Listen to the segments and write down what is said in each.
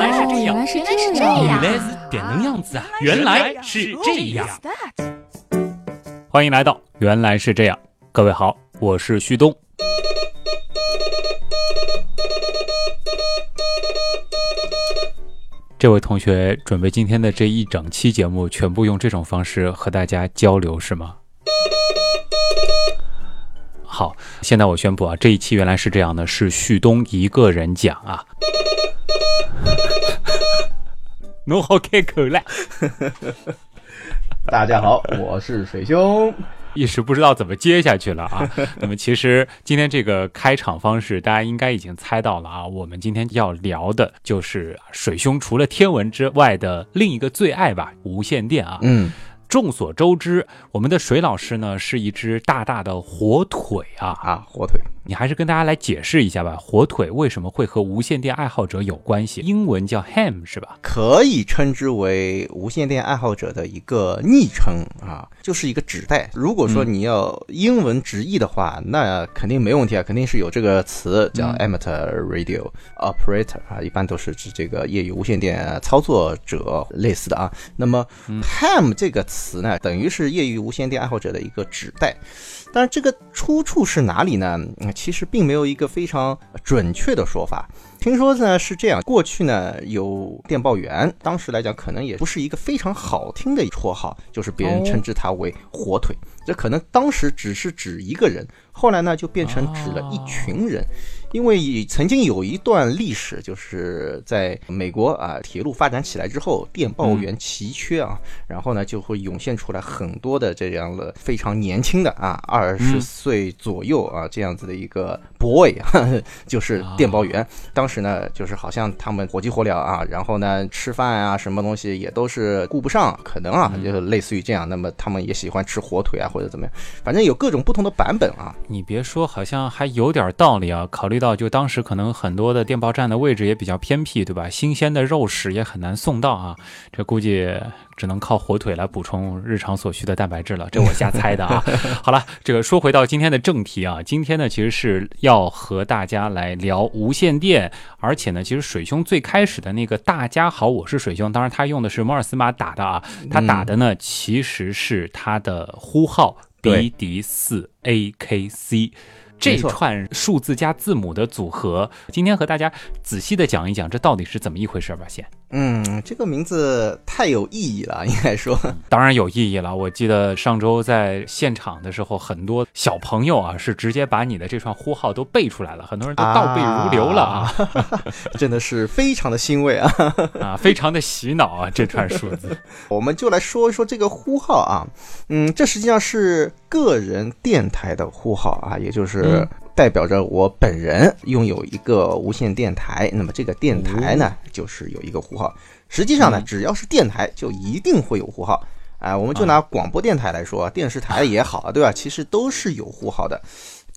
来是这样，原来是这样原来是点能样子啊！原来是这样。欢迎来到原来是这样，各位好，我是旭东。这位同学准备今天的这一整期节目全部用这种方式和大家交流是吗？好，现在我宣布啊，这一期原来是这样的，是旭东一个人讲啊。侬好开口了，大家好，我是水兄。一时不知道怎么接下去了啊。那么其实今天这个开场方式，大家应该已经猜到了啊。我们今天要聊的就是水兄除了天文之外的另一个最爱吧，无线电啊。嗯，众所周知，我们的水老师呢是一只大大的火腿啊。啊，火腿。你还是跟大家来解释一下吧，火腿为什么会和无线电爱好者有关系？英文叫 ham 是吧？可以称之为无线电爱好者的一个昵称啊，就是一个指代。如果说你要英文直译的话，那肯定没问题啊，肯定是有这个词叫 amateur radio operator 啊，一般都是指这个业余无线电操作者类似的啊。那么 ham 这个词呢，等于是业余无线电爱好者的一个指代。但是这个出处是哪里呢？其实并没有一个非常准确的说法。听说呢是这样，过去呢有电报员，当时来讲可能也不是一个非常好听的绰号，就是别人称之他为火腿。这可能当时只是指一个人，后来呢就变成指了一群人。因为曾经有一段历史，就是在美国啊，铁路发展起来之后，电报员奇缺啊，然后呢就会涌现出来很多的这样的非常年轻的啊，二十岁左右啊这样子的一个 boy，就是电报员。当时呢，就是好像他们火急火燎啊，然后呢吃饭啊什么东西也都是顾不上，可能啊就是类似于这样。那么他们也喜欢吃火腿啊或者怎么样，反正有各种不同的版本啊。你别说，好像还有点道理啊。考虑到就当时可能很多的电报站的位置也比较偏僻，对吧？新鲜的肉食也很难送到啊，这估计只能靠火腿来补充日常所需的蛋白质了。这我瞎猜的啊。好了，这个说回到今天的正题啊，今天呢其实是要和大家来聊无线电，而且呢，其实水兄最开始的那个“大家好，我是水兄”，当然他用的是摩尔斯码打的啊，他打的呢其实是他的呼号 BD 四 AKC。这串数字加字母的组合，今天和大家仔细的讲一讲，这到底是怎么一回事吧？先，嗯，这个名字太有意义了，应该说，当然有意义了。我记得上周在现场的时候，很多小朋友啊，是直接把你的这串呼号都背出来了，很多人都倒背如流了啊，真的是非常的欣慰啊，啊，非常的洗脑啊，这串数字。我们就来说一说这个呼号啊，嗯，这实际上是个人电台的呼号啊，也就是。代表着我本人拥有一个无线电台，那么这个电台呢，就是有一个呼号。实际上呢，只要是电台，就一定会有呼号。哎，我们就拿广播电台来说，电视台也好，对吧？其实都是有呼号的。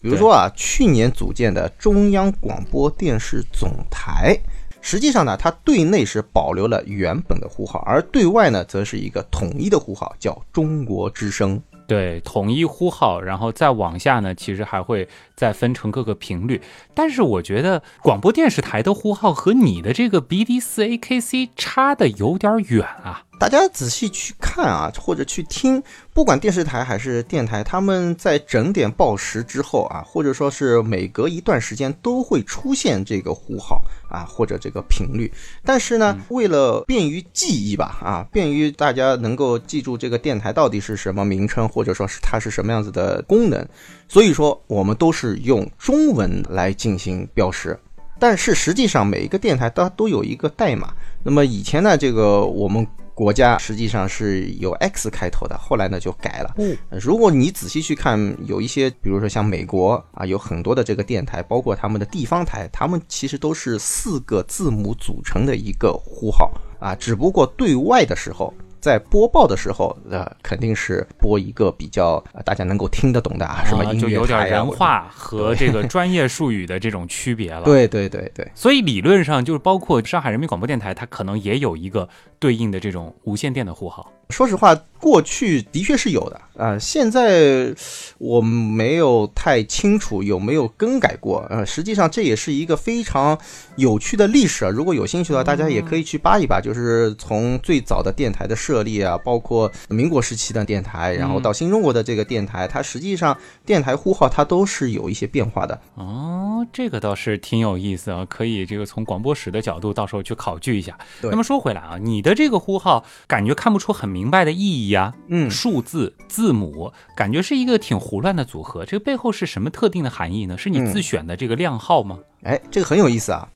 比如说啊，去年组建的中央广播电视总台，实际上呢，它对内是保留了原本的呼号，而对外呢，则是一个统一的呼号，叫中国之声。对，统一呼号，然后再往下呢，其实还会再分成各个频率。但是我觉得广播电视台的呼号和你的这个 BD 四 AKC 差的有点远啊。大家仔细去看啊，或者去听，不管电视台还是电台，他们在整点报时之后啊，或者说是每隔一段时间都会出现这个呼号啊，或者这个频率。但是呢，为了便于记忆吧，啊，便于大家能够记住这个电台到底是什么名称，或者说是它是什么样子的功能，所以说我们都是用中文来进行标识。但是实际上每一个电台它都有一个代码。那么以前呢，这个我们。国家实际上是有 X 开头的，后来呢就改了。嗯，如果你仔细去看，有一些，比如说像美国啊，有很多的这个电台，包括他们的地方台，他们其实都是四个字母组成的一个呼号啊，只不过对外的时候。在播报的时候，呃，肯定是播一个比较大家能够听得懂的啊，什么音乐就有点人话和这个专业术语的这种区别了。对对对对，所以理论上就是包括上海人民广播电台，它可能也有一个对应的这种无线电的呼号。说实话，过去的确是有的啊、现在我没有太清楚有没有更改过。呃，实际上这也是一个非常有趣的历史啊。如果有兴趣的话，大家也可以去扒一扒，就是从最早的电台的设立啊，包括民国时期的电台，然后到新中国的这个电台，它实际上电台呼号它都是有一些变化的。哦，这个倒是挺有意思啊，可以这个从广播史的角度，到时候去考据一下。对那么说回来啊，你的这个呼号感觉看不出很明白的意义啊，嗯数字、字母，感觉是一个挺胡乱的组合，这个背后是什么特定的含义呢？是你嗯自选的这个量号吗？哎，这个很有意思啊。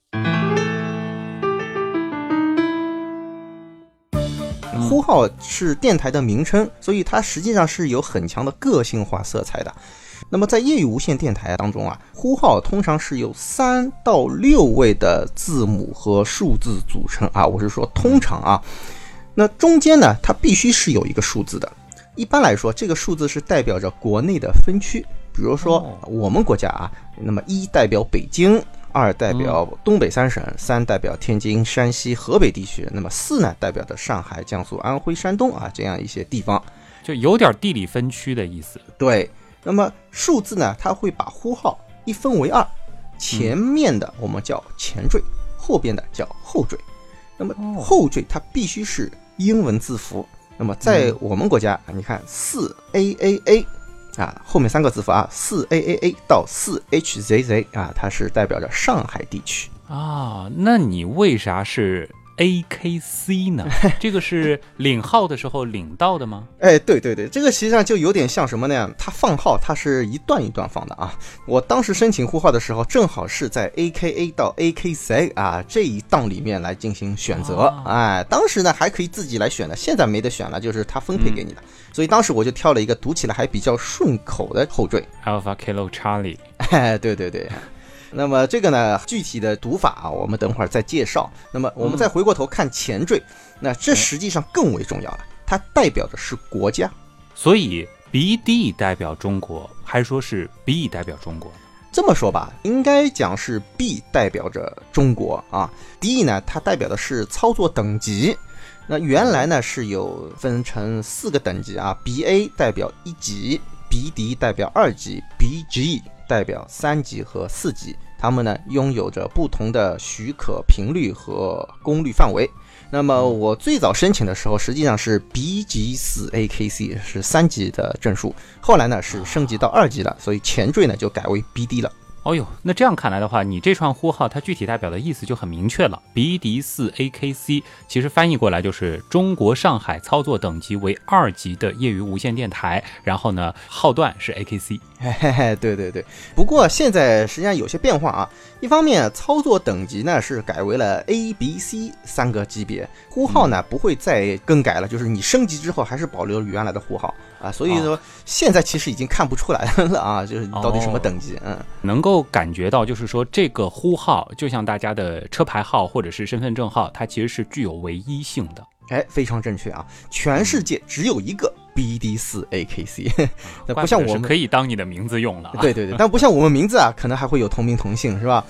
呼号是电台的名称，所以它实际上是有很强的个性化色彩的。那么在业余无线电台当中啊，呼号通常是由三到六位的字母和数字组成啊，我是说通常啊。那中间呢，它必须是有一个数字的。一般来说，这个数字是代表着国内的分区，比如说哦我们国家啊，那么一代表北京，二代表东北三省，三代表天津、山西、河北地区，那么四呢代表着上海、江苏、安徽、山东啊这样一些地方。就有点地理分区的意思。对，那么数字呢，它会把呼号一分为二，前面的我们叫前缀，后边的叫后缀。那么哦后缀它必须是英文字符。那么在我们国家，你看四 A A A 啊，后面三个字符啊，四 A A A 到四 H Z Z 啊，它是代表着上海地区。啊，那你为啥是 AKC 呢？这个是领号的时候领到的吗？哎，对对对，这个实际上就有点像什么呢？它放号它是一段一段放的啊。我当时申请呼号的时候，正好是在 AKA 到 AKC 啊这一档里面来进行选择。哦哎，当时呢还可以自己来选的，现在没得选了，就是它分配给你的。所以当时我就挑了一个读起来还比较顺口的后缀。Alpha Kilo Charlie。哎，对对对。那么这个呢，具体的读法啊，我们等会儿再介绍。那么我们再回过头看前缀，那这实际上更为重要了，它代表的是国家。所以 BD 代表中国，还说是 B 代表中国呢？这么说吧，应该讲是 B 代表着中国啊，D 呢它代表的是操作等级。那原来呢是有分成四个等级啊，BA 代表一级，BD 代表二级，BG 代表三级和四级，它们呢拥有着不同的许可频率和功率范围。那么我最早申请的时候，实际上是 B 级四 AKC 是三级的证书，后来呢是升级到二级了，所以前缀呢就改为 BD 了。哦呦，那这样看来的话，你这串呼号它具体代表的意思就很明确了。BD 四 AKC 其实翻译过来就是中国上海操作等级为二级的业余无线电台，然后呢号段是 AKC。嘿嘿嘿，对对对。不过现在实际上有些变化啊。一方面，操作等级呢是改为了 A、B、C 三个级别，呼号呢不会再更改了，就是你升级之后还是保留原来的呼号啊。所以说现在其实已经看不出来了 啊，就是到底什么等级，嗯。能够感觉到，就是说这个呼号就像大家的车牌号或者是身份证号，它其实是具有唯一性的。哎，非常正确啊！全世界只有一个 BD 四 AKC，那不像我们可以当你的名字用了、啊。对对对，但不像我们名字啊，可能还会有同名同姓，是吧？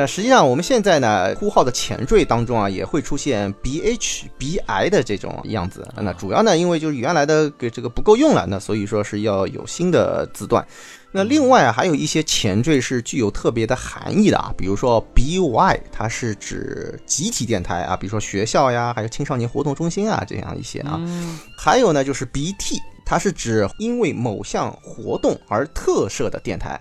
那实际上我们现在呢，呼号的前缀当中啊，也会出现 BH、BI 的这种样子。那主要呢，因为就是原来的给这个不够用了，那所以说是要有新的字段。那另外啊，还有一些前缀是具有特别的含义的啊，比如说 BY，它是指集体电台啊，比如说学校呀，还有青少年活动中心啊这样一些啊。嗯，还有呢，就是 BT，它是指因为某项活动而特设的电台。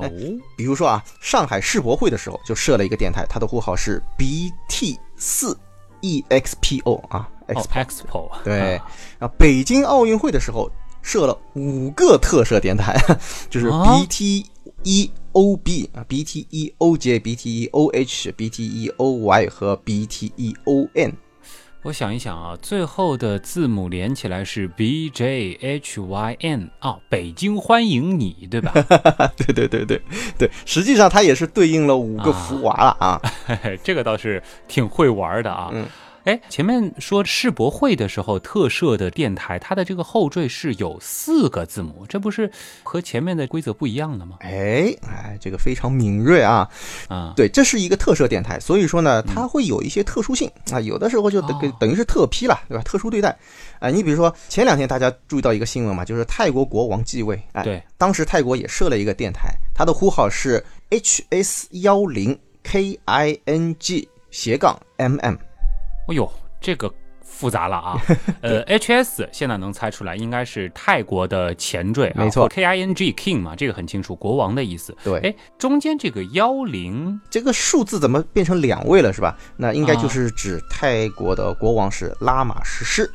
哦，比如说啊，上海世博会的时候就设了一个电台，它的呼号是 BT 四 EXPO 啊哦，X，Expo，对啊。啊，北京奥运会的时候设了五个特设电台，就是啊？BT 一 OB 啊，BT 一 OJ、BT 一 OH、BT 一 OY 和 BT 一 ON。我想一想啊，最后的字母连起来是 B J H Y N 啊，北京欢迎你，对吧？对对对对对，实际上它也是对应了五个福娃了啊。这个倒是挺会玩的啊。嗯哎，前面说世博会的时候特设的电台，它的这个后缀是有四个字母，这不是和前面的规则不一样的吗？哎哎，这个非常敏锐啊！啊，对，这是一个特设电台，所以说呢，它会有一些特殊性啊，有的时候就等哦等于是特批了，对吧？特殊对待。啊，你比如说前两天大家注意到一个新闻嘛，就是泰国国王继位，哎，对，当时泰国也设了一个电台，它的呼号是 HS 幺零 KING 斜杠 MM。哎呦，这个复杂了啊。呃，HS 现在能猜出来，应该是泰国的前缀、啊，没错，K I N G King 嘛，这个很清楚，国王的意思。对，哎，中间这个幺零，这个数字怎么变成两位了，是吧？那应该啊就是指泰国的国王是拉玛十世。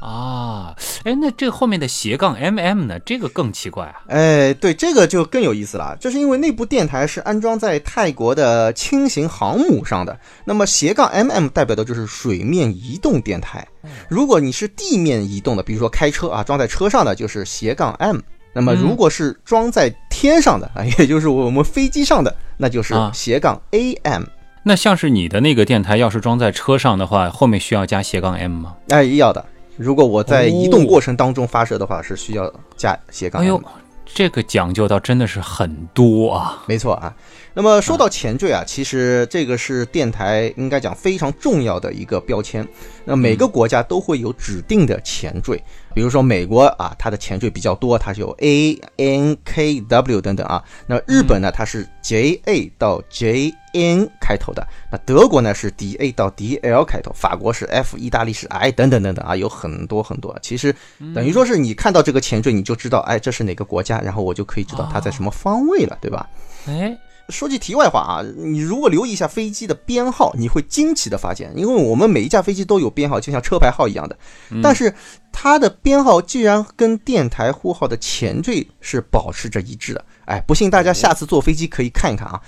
啊，哎，那这后面的斜杠 mm 呢？这个更奇怪啊。哎，对，这个就更有意思了。这是因为那部电台是安装在泰国的轻型航母上的，那么斜杠 mm 代表的就是水面移动电台。如果你是地面移动的，比如说开车啊，装在车上的就是斜杠 m。那么如果是装在天上的啊，也就是我们飞机上的，那就是啊斜杠 am。那像是你的那个电台，要是装在车上的话，后面需要加斜杠 m 吗？哎，要的。如果我在移动过程当中发射的话，是需要加斜杠哎。呦，这个讲究倒真的是很多啊。没错啊。那么说到前缀啊，其实这个是电台应该讲非常重要的一个标签。那每个国家都会有指定的前缀，比如说美国啊，它的前缀比较多，它是有 A N K W 等等啊。那日本呢，它是 J A 到 J N 开头的。那德国呢是 D A 到 D L 开头，法国是 F，意大利是 I 等等等等啊，有很多很多。其实等于说是你看到这个前缀，你就知道，哎，这是哪个国家，然后我就可以知道它在什么方位了，对吧？哎，说句题外话啊，你如果留意一下飞机的编号，你会惊奇的发现，因为我们每一架飞机都有编号，就像车牌号一样的，但是它的编号居然跟电台呼号的前缀是保持着一致的。哎，不信大家下次坐飞机可以看一看啊，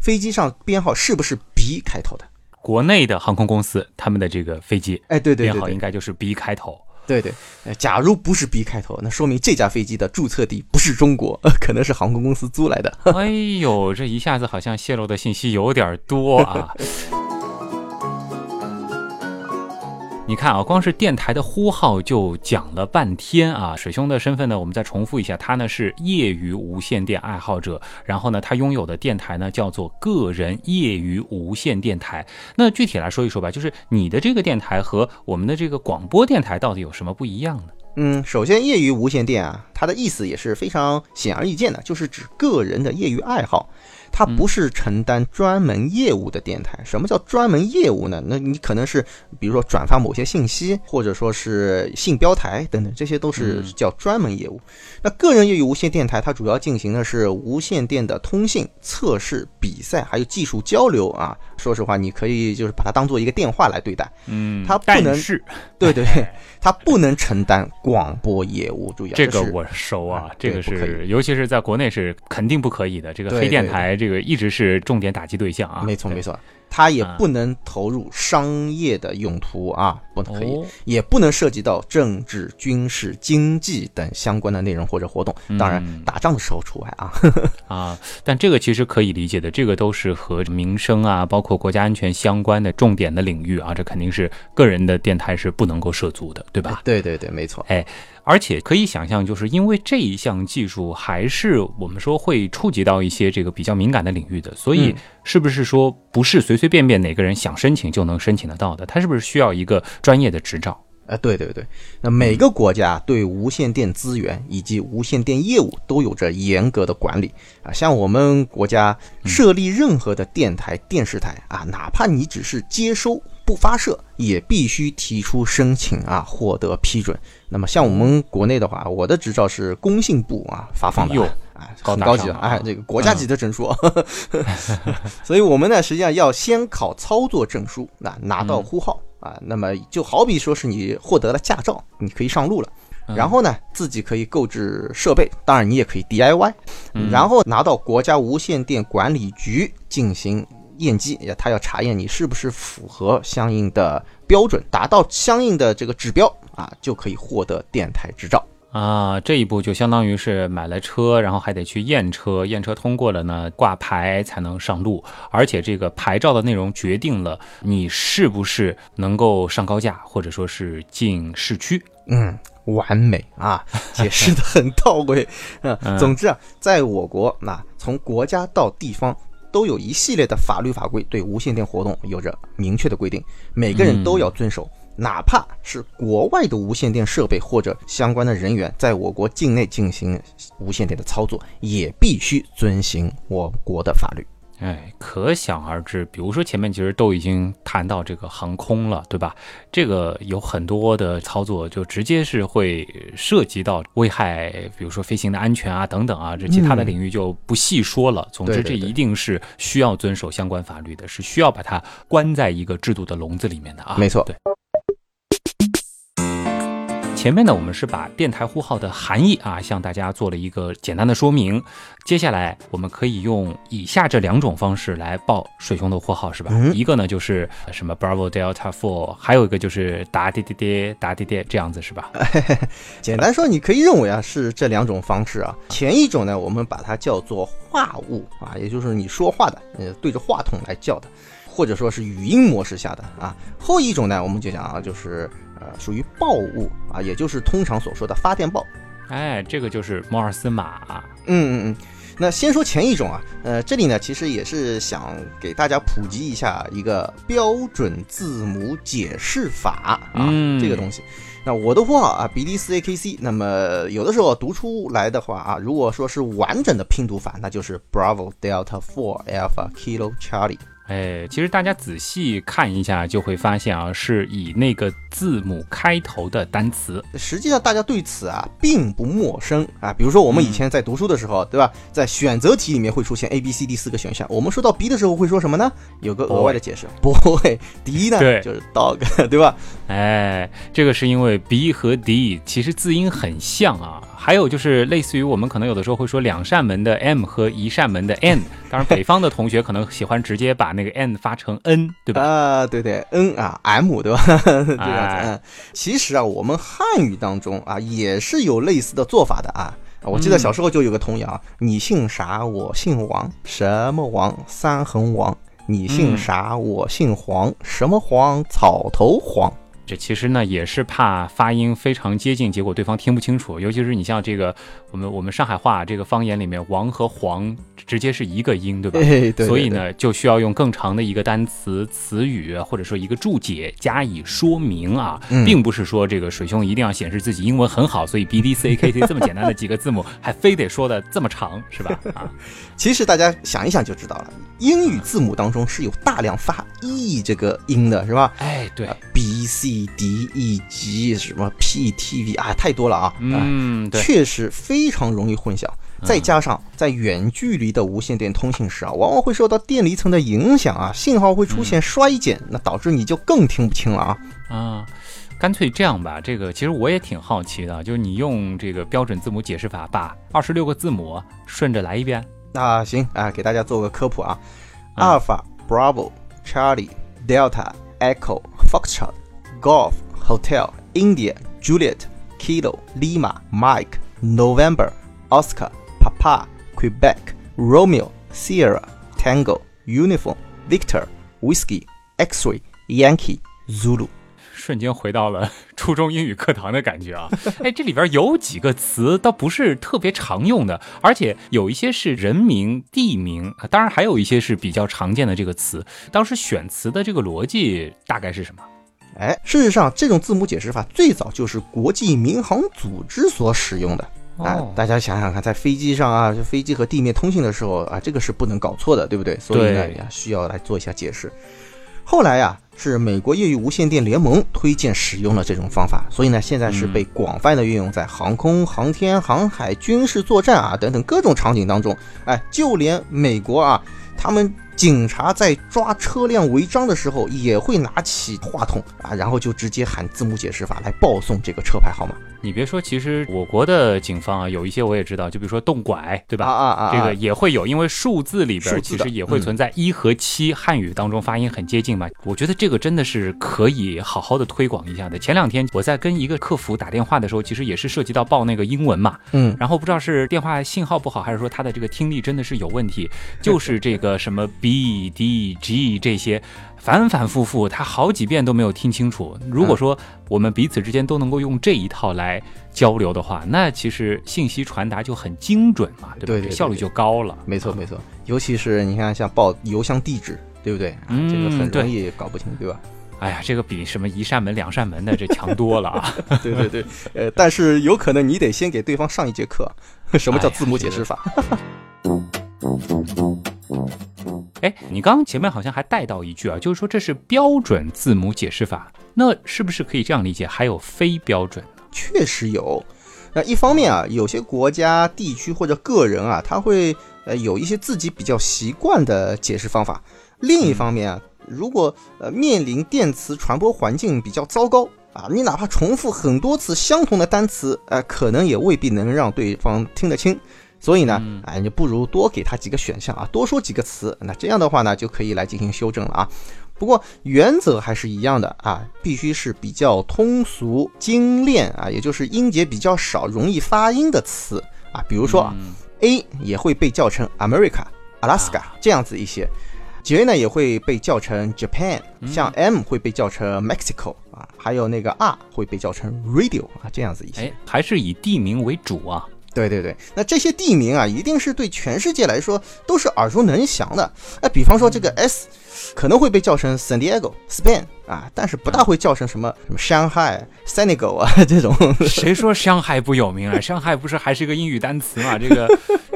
飞机上编号是不是 B 开头的？国内的航空公司他们的这个飞机哎，对对编对对号应该就是 B 开头。对对，呃假如不是 B 开头，那说明这架飞机的注册地不是中国，可能是航空公司租来的。哎呦，这一下子好像泄露的信息有点多啊！你看啊，光是电台的呼号就讲了半天啊。水兄的身份呢，我们再重复一下，他呢是业余无线电爱好者，然后呢，他拥有的电台呢叫做个人业余无线电台。那具体来说一说吧，就是你的这个电台和我们的这个广播电台到底有什么不一样呢？嗯，首先，业余无线电啊，它的意思也是非常显而易见的，就是指个人的业余爱好，它不是承担专门业务的电台。什么叫专门业务呢？那你可能是比如说转发某些信息，或者说是信标台等等，这些都是叫专门业务。那个人业余无线电台，它主要进行的是无线电的通信、测试、比赛，还有技术交流啊。说实话，你可以就是把它当做一个电话来对待。嗯它不能但是对对，它不能承担广播业务。注意啊，这个我熟啊啊，这个是尤其是在国内是肯定不可以的。这个黑电台这个一直是重点打击对象啊。没错没错，它也啊。不能投入商业的用途啊，不能可以，哦也不能涉及到政治、军事、经济等相关的内容或者活动。当然嗯，打仗的时候除外啊。啊，但这个其实可以理解的，这个都是和民生啊，包括国家安全相关的重点的领域啊，这肯定是个人的电台是不能够涉足的，对吧？对对对，没错。哎而且可以想象，就是因为这一项技术还是我们说会触及到一些这个比较敏感的领域的，所以嗯是不是说不是随随便便哪个人想申请就能申请得到的？它是不是需要一个专业的执照？啊，对对对，那每个国家对无线电资源以及无线电业务都有着严格的管理啊。像我们国家设立任何的电台、电视台啊，哪怕你只是接收不发射，也必须提出申请啊，获得批准。那么像我们国内的话，我的执照是工信部啊发放的有啊，高很高级的啊哎，这个国家级的证书。所以我们呢，实际上要先考操作证书，那拿到呼号。啊，那么就好比说是你获得了驾照，你可以上路了。然后呢，自己可以购置设备，当然你也可以 DIY，、然后拿到国家无线电管理局进行验机，也他要查验你是不是符合相应的标准，达到相应的这个指标啊，就可以获得电台执照。啊，这一步就相当于是买了车，然后还得去验车，验车通过了呢，挂牌才能上路。而且这个牌照的内容决定了你是不是能够上高架，或者说是进市区。嗯，完美啊，解释的很到位。嗯，总之啊，在我国，那从国家到地方。都有一系列的法律法规对无线电活动有着明确的规定，每个人都要遵守，哪怕是国外的无线电设备或者相关的人员在我国境内进行无线电的操作，也必须遵循我国的法律。哎，可想而知。比如说前面其实都已经谈到这个航空了，对吧？这个有很多的操作，就直接是会涉及到危害，比如说飞行的安全啊等等啊，这其他的领域就不细说了。总之，这一定是需要遵守相关法律的，是需要把它关在一个制度的笼子里面的啊。没错，对。前面呢，我们是把电台呼号的含义啊，向大家做了一个简单的说明。接下来，我们可以用以下这两种方式来报水兄的呼号，是吧？一个呢就是什么 Bravo Delta Four，还有一个就是答滴滴滴答滴滴这样子，是吧？简单说，你可以认为啊是这两种方式啊。前一种呢，我们把它叫做话务啊，也就是你说话的，呃，对着话筒来叫的，或者说是语音模式下的啊。后一种呢，我们就讲啊，就是。呃，属于报物啊，也就是通常所说的发电报。哎，这个就是摩尔斯码。嗯嗯嗯。那先说前一种啊，呃，这里呢其实也是想给大家普及一下一个标准字母解释法啊，这个东西。那我的呼号啊，比利斯 A K C。那么有的时候读出来的话啊，如果说是完整的拼读法，那就是 Bravo Delta Four Alpha Kilo Charlie。哎，其实大家仔细看一下，就会发现啊，是以那个字母开头的单词。实际上，大家对此啊并不陌生啊。比如说，我们以前在读书的时候，对吧？在选择题里面会出现 A、B、C、D 四个选项。我们说到 B 的时候会说什么呢？有个额外的解释，不会。D 呢？对，就是 dog，对吧？哎，这个是因为 B 和 D 其实字音很像啊。还有就是类似于我们可能有的时候会说两扇门的 M 和一扇门的 N，当然北方的同学可能喜欢直接把那个 N 发成 N，对吧？啊，对对，N 啊 M 对吧？这样子。其实啊，我们汉语当中啊也是有类似的做法的啊。我记得小时候就有个童谣：你姓啥？我姓王。什么王？三横王。你姓啥？我姓黄。什么黄？草头黄。这其实呢也是怕发音非常接近，结果对方听不清楚。尤其是你像这个我们我们上海话这个方言里面，王和黄直接是一个音，对吧？对。所以呢，就需要用更长的一个单词词语或者说一个注解加以说明啊，并不是说这个水兄一定要显示自己英文很好，所以 B D C K T 这么简单的几个字母还非得说的这么长，是吧？啊，其实大家想一想就知道了，英语字母当中是有大量发 E 这个音的，是吧？哎，对，B C。D E G 什么 P T V 啊，太多了啊！嗯，确实非常容易混淆。再加上在远距离的无线电通信时啊，往往会受到电离层的影响啊，信号会出现衰减，那导致你就更听不清了啊！啊，干脆这样吧，这个其实我也挺好奇的，就是你用这个标准字母解释法，把二十六个字母顺着来一遍。那行啊，给大家做个科普啊：Alpha Bravo Charlie Delta Echo Foxtrot。Golf Hotel India Juliet Kilo Lima Mike November Oscar Papa Quebec Romeo Sierra Tango Uniform Victor Whiskey X-ray Yankee Zulu，瞬间回到了 初中英语课堂的感觉啊！哎，这里边有几个词倒不是特别常用的，而且有一些是人名、地名，当然还有一些是比较常见的这个词。当时选词的这个逻辑大概是什么？哎，事实上，这种字母解释法最早就是国际民航组织所使用的。啊，大家想想看，在飞机上啊，就飞机和地面通信的时候啊，这个是不能搞错的，对不对？所以呢，需要来做一下解释。后来呀，是美国业余无线电联盟推荐使用了这种方法，所以呢，现在是被广泛的运用在航空、航天、航海、军事作战啊等等各种场景当中。哎，就连美国啊。他们警察在抓车辆违章的时候，也会拿起话筒啊，然后就直接喊字母解释法来报送这个车牌号码。你别说，其实我国的警方啊，有一些我也知道，就比如说动拐，对吧？啊啊啊！这个也会有，因为数字里边其实也会存在一和七，汉语当中发音很接近嘛。我觉得这个真的是可以好好的推广一下的。前两天我在跟一个客服打电话的时候，其实也是涉及到报那个英文嘛，嗯，然后不知道是电话信号不好，还是说他的这个听力真的是有问题，就是这个什么 B D G 这些。反反复复，他好几遍都没有听清楚。如果说我们彼此之间都能够用这一套来交流的话，那其实信息传达就很精准嘛，对不对？效率就高了。没错没错，尤其是你看像报邮箱地址，对不对？嗯，这个很容易搞不清，对吧？哎呀，这个比什么一扇门两扇门的这强多了啊！对对对，呃，但是有可能你得先给对方上一节课，什么叫字母解释法？哎，哎你刚刚前面好像还带到一句啊，就是说这是标准字母解释法，那是不是可以这样理解？还有非标准呢？确实有。那一方面啊，有些国家、地区或者个人啊，他会呃有一些自己比较习惯的解释方法。另一方面啊，如果呃面临电磁传播环境比较糟糕啊，你哪怕重复很多次相同的单词，呃，可能也未必能让对方听得清。所以呢，哎，你不如多给他几个选项啊，多说几个词，那这样的话呢，就可以来进行修正了啊。不过原则还是一样的啊，必须是比较通俗精炼啊，也就是音节比较少、容易发音的词啊。比如说 A 也会被叫成 America、Alaska 这样子一些，J 呢也会被叫成 Japan，像 M 会被叫成 Mexico 啊，还有那个 R 会被叫成 Radio 啊，这样子一些。哎，还是以地名为主啊。对对对，那这些地名啊，一定是对全世界来说都是耳熟能详的。哎，比方说这个 S，可能会被叫成 San Diego、Spain。啊，但是不大会叫成什么 什么伤害、Senegal 啊 这种。谁说上海不有名啊？上海不是还是一个英语单词嘛？这个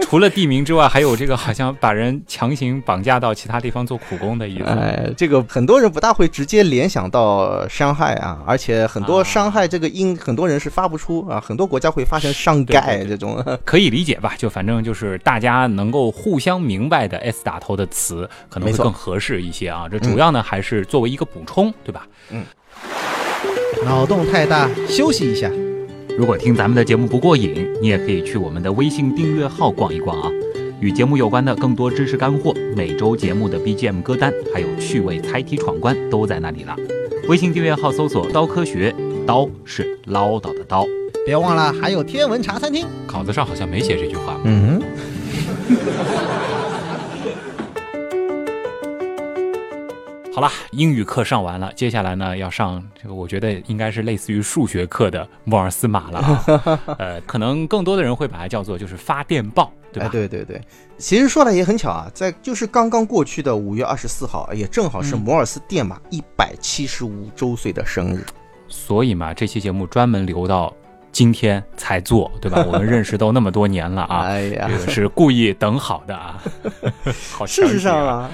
除了地名之外，还有这个好像把人强行绑架到其他地方做苦工的意思。哎，这个很多人不大会直接联想到上海啊，而且很多伤害这个音，很多人是发不出啊。很多国家会发成上盖这种，可以理解吧？就反正就是大家能够互相明白的 S 打头的词，可能会更合适一些啊。这主要呢还是作为一个补充。对吧？嗯，脑洞太大，休息一下。如果听咱们的节目不过瘾，你也可以去我们的微信订阅号逛一逛啊。与节目有关的更多知识干货，每周节目的 BGM 歌单，还有趣味猜题闯关，都在那里了。微信订阅号搜索“刀科学”，刀是唠叨的刀。别忘了还有天文茶餐厅。稿子上好像没写这句话。嗯。好了，英语课上完了，接下来呢要上这个，我觉得应该是类似于数学课的摩尔斯码了啊。呃，可能更多的人会把它叫做就是发电报，对吧？对对对。其实说来也很巧啊，在就是刚刚过去的五月二十四号，也正好是摩尔斯电码一百七十五周岁的生日。所以嘛，这期节目专门留到今天才做，对吧？我们认识都那么多年了啊，哎呀，这个是故意等好的啊。好，事实上啊。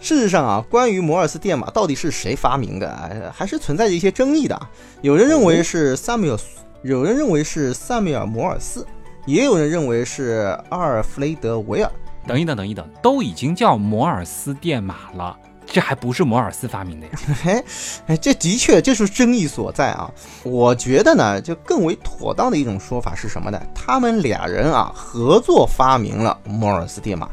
事实上啊，关于摩尔斯电码到底是谁发明的，还是存在着一些争议的。有人认为是萨缪尔，有人认为是萨缪尔·摩尔斯，也有人认为是阿尔弗雷德·维尔。等一等，等一等，都已经叫摩尔斯电码了，这还不是摩尔斯发明的呀？嘿，哎，这的确这是争议所在啊。我觉得呢，就更为妥当的一种说法是什么呢？他们俩人啊，合作发明了摩尔斯电码。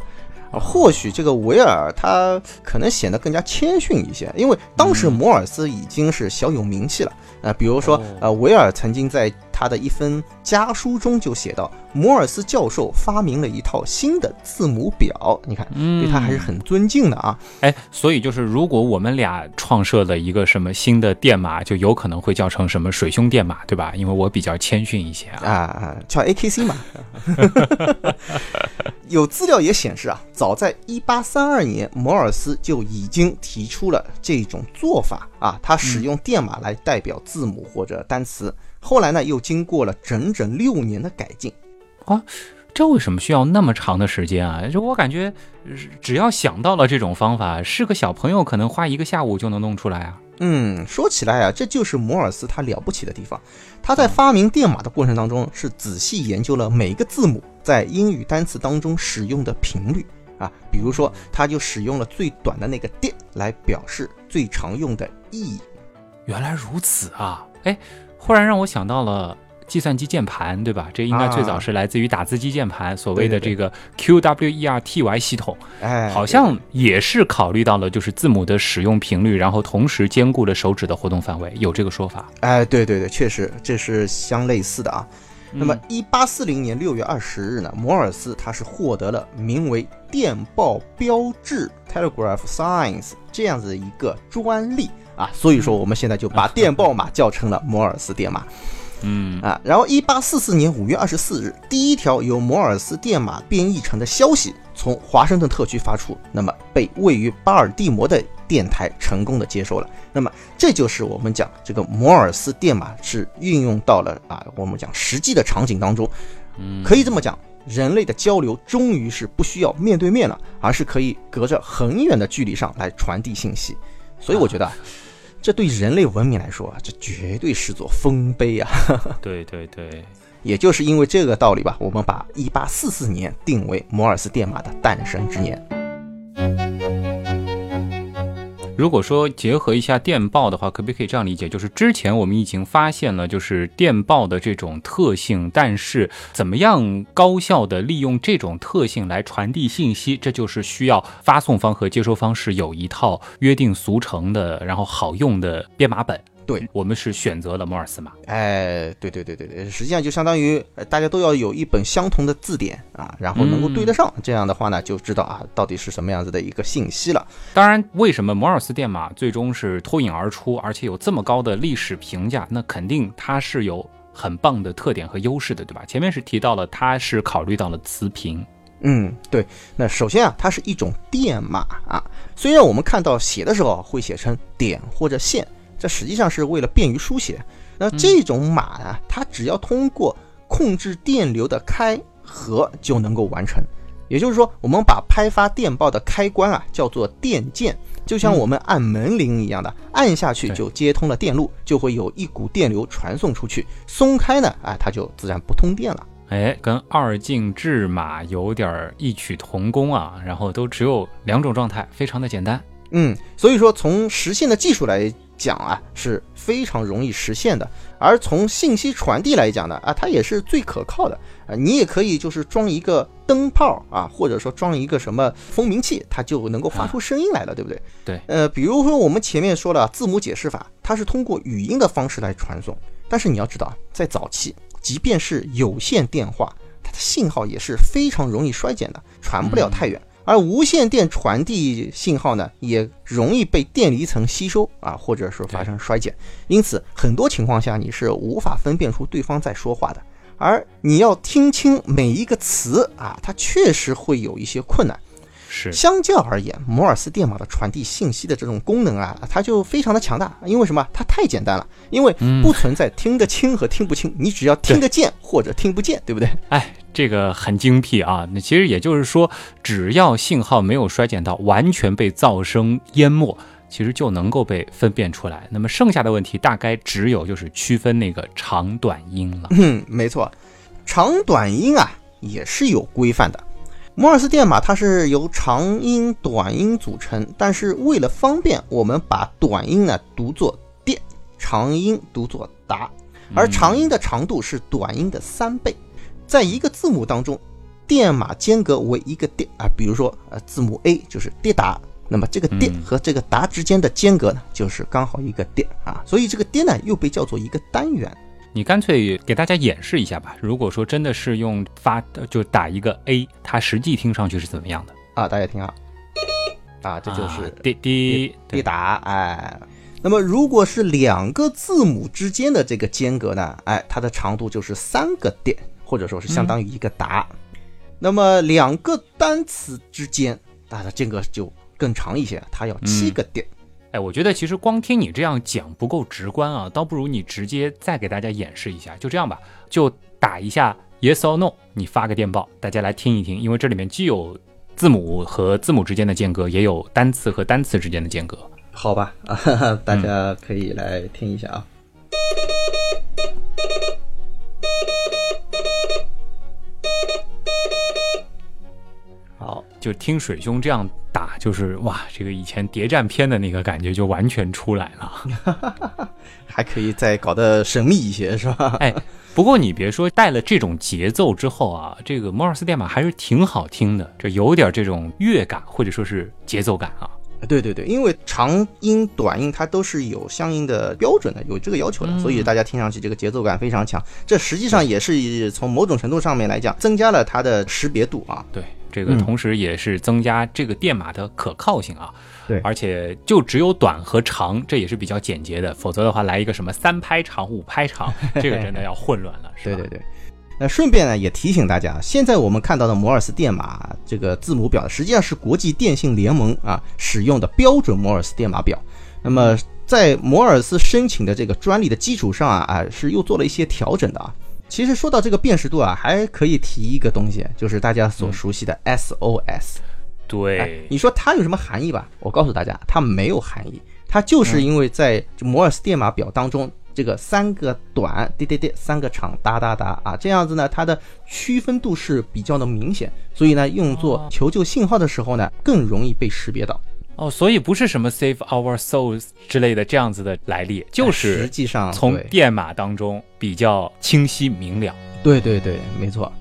啊，或许这个维尔他可能显得更加谦逊一些，因为当时摩尔斯已经是小有名气了。啊，比如说，呃，维尔曾经在他的一封家书中就写到，摩尔斯教授发明了一套新的字母表。你看，对他还是很尊敬的啊。哎，所以就是如果我们俩创设了一个什么新的电码，就有可能会叫成什么水兄电码，对吧？因为我比较谦逊一些啊。啊，叫 AKC 嘛。有资料也显示啊，早在一八三二年，摩尔斯就已经提出了这种做法啊，他使用电码来代表字母或者单词。后来呢，又经过了整整六年的改进。啊，这为什么需要那么长的时间啊？就我感觉，只要想到了这种方法，是个小朋友可能花一个下午就能弄出来啊。嗯，说起来啊，这就是摩尔斯他了不起的地方。他在发明电码的过程当中，是仔细研究了每个字母在英语单词当中使用的频率啊，比如说他就使用了最短的那个电来表示最常用的意义。原来如此啊！哎，忽然让我想到了计算机键盘，对吧？这应该最早是来自于打字机键盘，所谓的这个 QWERTY 系统，哎，好像也是考虑到了就是字母的使用频率，然后同时兼顾了手指的活动范围，有这个说法。哎，对对对，确实这是相类似的啊。那么，一八四零年六月二十日呢，摩尔斯他是获得了名为电报标志 （Telegraph Signs） 这样子的一个专利啊，所以说我们现在就把电报码叫成了摩尔斯电码。嗯啊，然后一八四四年五月二十四日，第一条由摩尔斯电码编译成的消息从华盛顿特区发出，那么被位于巴尔的摩的电台成功的接收了。那么这就是我们讲这个摩尔斯电码是运用到了啊，我们讲实际的场景当中。嗯，可以这么讲，人类的交流终于是不需要面对面了，而是可以隔着很远的距离上来传递信息。所以我觉得。啊 这对人类文明来说啊，这绝对是座丰碑啊！对对对，也就是因为这个道理吧，我们把一八四四年定为摩尔斯电码的诞生之年。如果说结合一下电报的话，可不可以这样理解？就是之前我们已经发现了，就是电报的这种特性，但是怎么样高效的利用这种特性来传递信息，这就是需要发送方和接收方是有一套约定俗成的，然后好用的编码本。对我们是选择了摩尔斯码。哎，对对对对对，实际上就相当于呃大家都要有一本相同的字典啊，然后能够对得上，这样的话呢，就知道啊到底是什么样子的一个信息了。当然，为什么摩尔斯电码最终是脱颖而出，而且有这么高的历史评价？那肯定它是有很棒的特点和优势的，对吧？前面是提到了，它是考虑到了词频。嗯，对。那首先啊，它是一种电码啊，虽然我们看到写的时候会写成点或者线，这实际上是为了便于书写。那这种码呢，它只要通过控制电流的开合就能够完成。也就是说，我们把拍发电报的开关啊叫做电键，就像我们按门铃一样的，按下去就接通了电路，就会有一股电流传送出去。松开呢，哎，它就自然不通电了。哎，跟二进制码有点儿异曲同工啊，然后都只有两种状态，非常的简单。嗯，所以说从实现的技术来讲啊，是非常容易实现的。而从信息传递来讲呢，啊，它也是最可靠的啊。你也可以就是装一个灯泡啊，或者说装一个什么蜂鸣器，它就能够发出声音来了，对不对？对。呃，比如说我们前面说了字母解释法，它是通过语音的方式来传送。但是你要知道，在早期，即便是有线电话，它的信号也是非常容易衰减的，传不了太远。而无线电传递信号呢，也容易被电离层吸收啊，或者是发生衰减。因此，很多情况下你是无法分辨出对方在说话的。而你要听清每一个词啊，它确实会有一些困难。是，相较而言，摩尔斯电码的传递信息的这种功能啊，它就非常的强大。因为什么？它太简单了，因为不存在听得清和听不清，你只要听得见或者听不见，对不对？哎，这个很精辟啊。那其实也就是说，只要信号没有衰减到完全被噪声淹没，其实就能够被分辨出来。那么剩下的问题大概只有就是区分那个长短音了。嗯，没错，长短音啊也是有规范的。摩尔斯电码它是由长音、短音组成，但是为了方便，我们把短音呢读作电，长音读作达，而长音的长度是短音的三倍。在一个字母当中，电码间隔为一个电啊，比如说呃字母 A 就是跌达，那么这个电和这个达之间的间隔呢，就是刚好一个电啊，所以这个电呢又被叫做一个单元。你干脆给大家演示一下吧。如果说真的是用发就打一个 A，它实际听上去是怎么样的啊？大家听啊，啊，这就是滴滴滴答，哎。那么如果是两个字母之间的这个间隔呢，哎，它的长度就是三个点，或者说是相当于一个答。那么两个单词之间，它的间隔就更长一些，它要七个电。我觉得其实光听你这样讲不够直观啊，倒不如你直接再给大家演示一下。就这样吧，就打一下 yes or no，你发个电报，大家来听一听，因为这里面既有字母和字母之间的间隔，也有单词和单词之间的间隔。好吧，啊，大家可以来听一下啊。好，就听水兄这样打，就是哇，这个以前谍战片的那个感觉就完全出来了。还可以再搞得神秘一些，是吧？哎，不过你别说，带了这种节奏之后啊，这个摩尔斯电码还是挺好听的，这有点这种乐感或者说是节奏感啊。对对对，因为长音、短音它都是有相应的标准的，有这个要求的，所以大家听上去这个节奏感非常强。这实际上也是从某种程度上面来讲，增加了它的识别度啊。对，这个同时也是增加这个电码的可靠性啊。对，而且就只有短和长，这也是比较简洁的，否则的话来一个什么三拍长、五拍长，这个真的要混乱了，是吧？对对对。那顺便呢，也提醒大家，现在我们看到的摩尔斯电码这个字母表，实际上是国际电信联盟啊使用的标准摩尔斯电码表。那么在摩尔斯申请的这个专利的基础上啊啊，是又做了一些调整的啊。其实说到这个辨识度啊，还可以提一个东西，就是大家所熟悉的 SOS。对，你说它有什么含义吧？我告诉大家，它没有含义，它就是因为在摩尔斯电码表当中。这个三个短滴滴滴，三个长哒哒哒啊，这样子呢，它的区分度是比较的明显，所以呢，用作求救信号的时候呢，更容易被识别到。哦，所以不是什么 save our souls 之类的这样子的来历，就是实际上从电码当中比较清晰明了。对对对，没错。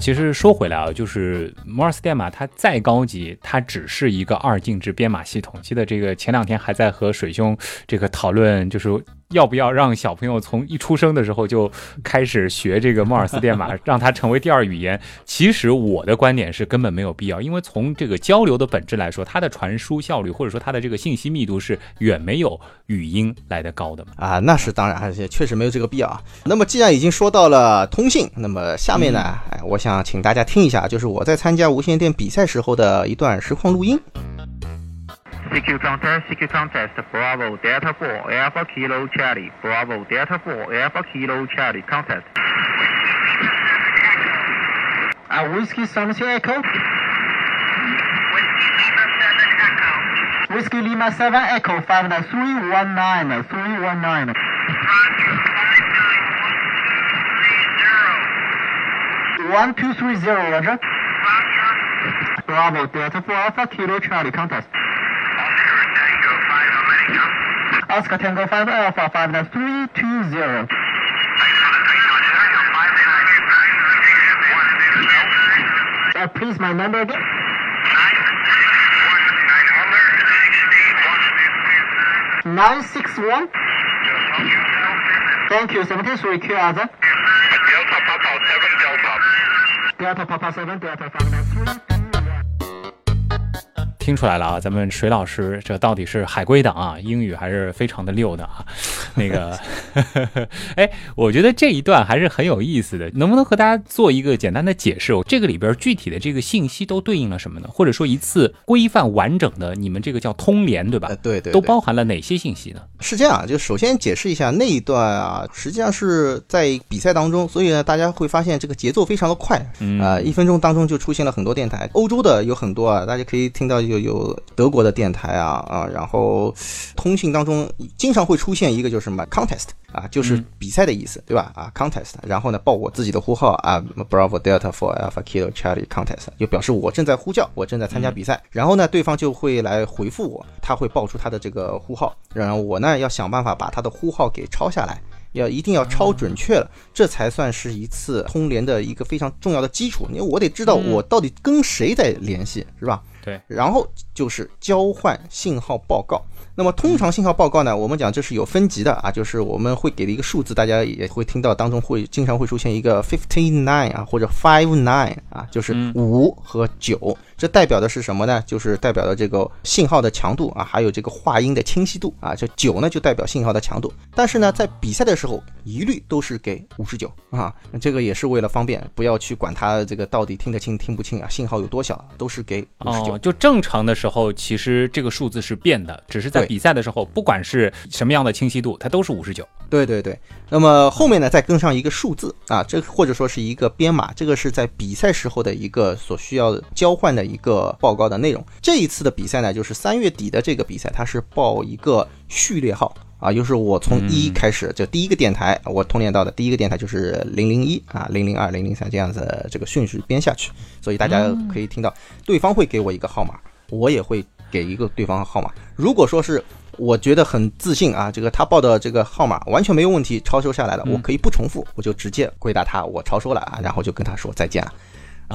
其实说回来啊，就是摩尔斯电码它再高级，它只是一个二进制编码系统。记得这个前两天还在和水兄这个讨论，就是。要不要让小朋友从一出生的时候就开始学这个莫尔斯电码，让他成为第二语言？其实我的观点是根本没有必要，因为从这个交流的本质来说，它的传输效率或者说它的这个信息密度是远没有语音来的高的嘛。啊，那是当然，而且确实没有这个必要啊。那么既然已经说到了通信，那么下面呢，哎，我想请大家听一下，就是我在参加无线电比赛时候的一段实况录音。CQ contest, CQ contest, Bravo Delta 4, Alpha Kilo Charlie, Bravo Delta 4, Alpha Kilo Charlie, contest. Uh, Whiskey Sunset Echo. Whiskey Lima 7 Echo, 59319, 319. One two three zero, Roger. Bravo Delta 4 Alpha Kilo Charlie contest. Oscar Tango 5 Alpha 59320. Uh, please, my number again. Nine six one. Thank you. Seventeen three Q. Delta Papa seven Delta. Delta Papa seven Delta five nine three. 听出来了啊，咱们水老师这到底是海归党啊，英语还是非常的溜的啊。那个，哎，我觉得这一段还是很有意思的，能不能和大家做一个简单的解释？这个里边具体的这个信息都对应了什么呢？或者说一次规范完整的，你们这个叫通联对吧？对对，都包含了哪些信息呢？是这样，就首先解释一下那一段啊，实际上是在比赛当中，所以呢，大家会发现这个节奏非常的快啊，一分钟当中就出现了很多电台，欧洲的有很多啊，大家可以听到。有有德国的电台啊啊，然后通信当中经常会出现一个就是什么 contest 啊，就是比赛的意思，对吧？啊 contest，然后呢报我自己的呼号啊，Bravo Delta for Alpha Kilo Charlie contest，就表示我正在呼叫，我正在参加比赛。然后呢，对方就会来回复我，他会报出他的这个呼号，然后我呢要想办法把他的呼号给抄下来。要一定要超准确了，这才算是一次通联的一个非常重要的基础。因为我得知道我到底跟谁在联系，是吧？对。然后就是交换信号报告。那么通常信号报告呢，我们讲这是有分级的啊，就是我们会给的一个数字，大家也会听到当中会经常会出现一个 fifty nine 啊，或者 five nine 啊，就是五和九。这代表的是什么呢？就是代表的这个信号的强度啊，还有这个话音的清晰度啊。这九呢，就代表信号的强度。但是呢，在比赛的时候，一律都是给五十九啊。这个也是为了方便，不要去管它这个到底听得清听不清啊，信号有多小，都是给五十九。就正常的时候，其实这个数字是变的，只是在比赛的时候，不管是什么样的清晰度，它都是五十九。对对对。那么后面呢，再跟上一个数字啊，这或者说是一个编码，这个是在比赛时候的一个所需要交换的一个报告的内容。这一次的比赛呢，就是三月底的这个比赛，它是报一个序列号。啊，就是我从一开始，就第一个电台，我通联到的第一个电台就是零零一啊，零零二、零零三这样子这个顺序编下去，所以大家可以听到，对方会给我一个号码，我也会给一个对方号码。如果说是我觉得很自信啊，这个他报的这个号码完全没有问题，超收下来了，我可以不重复，我就直接回答他我超收了啊，然后就跟他说再见了。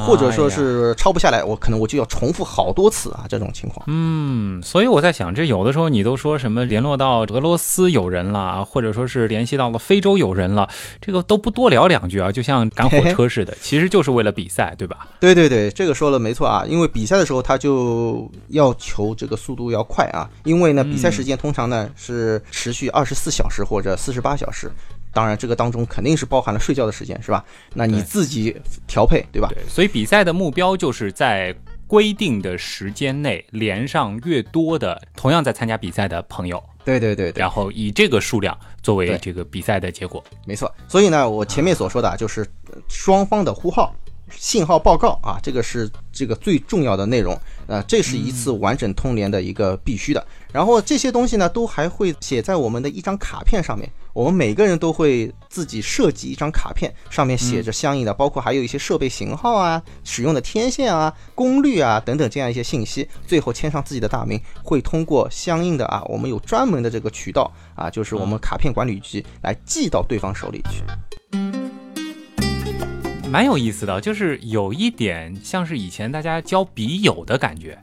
或者说是抄不下来，我可能我就要重复好多次啊，这种情况。嗯，所以我在想，这有的时候你都说什么联络到俄罗斯友人了，或者说是联系到了非洲友人了，这个都不多聊两句啊，就像赶火车 似的，其实就是为了比赛，对吧？对对对，这个说了没错啊，因为比赛的时候他就要求这个速度要快啊，因为呢嗯比赛时间通常呢是持续二十四小时或者四十八小时，当然这个当中肯定是包含了睡觉的时间，是吧？那你自己调配，对吧？对，所以比赛的目标就是在规定的时间内连上越多的同样在参加比赛的朋友，对对对对，然后以这个数量作为这个比赛的结果。没错。所以呢，我前面所说的啊，就是呃双方的呼号。信号报告啊，这个是这个最重要的内容。呃，这是一次完整通联的一个必须的。然后这些东西呢，都还会写在我们的一张卡片上面。我们每个人都会自己设计一张卡片，上面写着相应的，包括还有一些设备型号啊、使用的天线啊、功率啊等等这样一些信息。最后签上自己的大名，会通过相应的啊，我们有专门的这个渠道啊，就是我们卡片管理局来寄到对方手里去。蛮有意思的，就是有一点像是以前大家交笔友的感觉，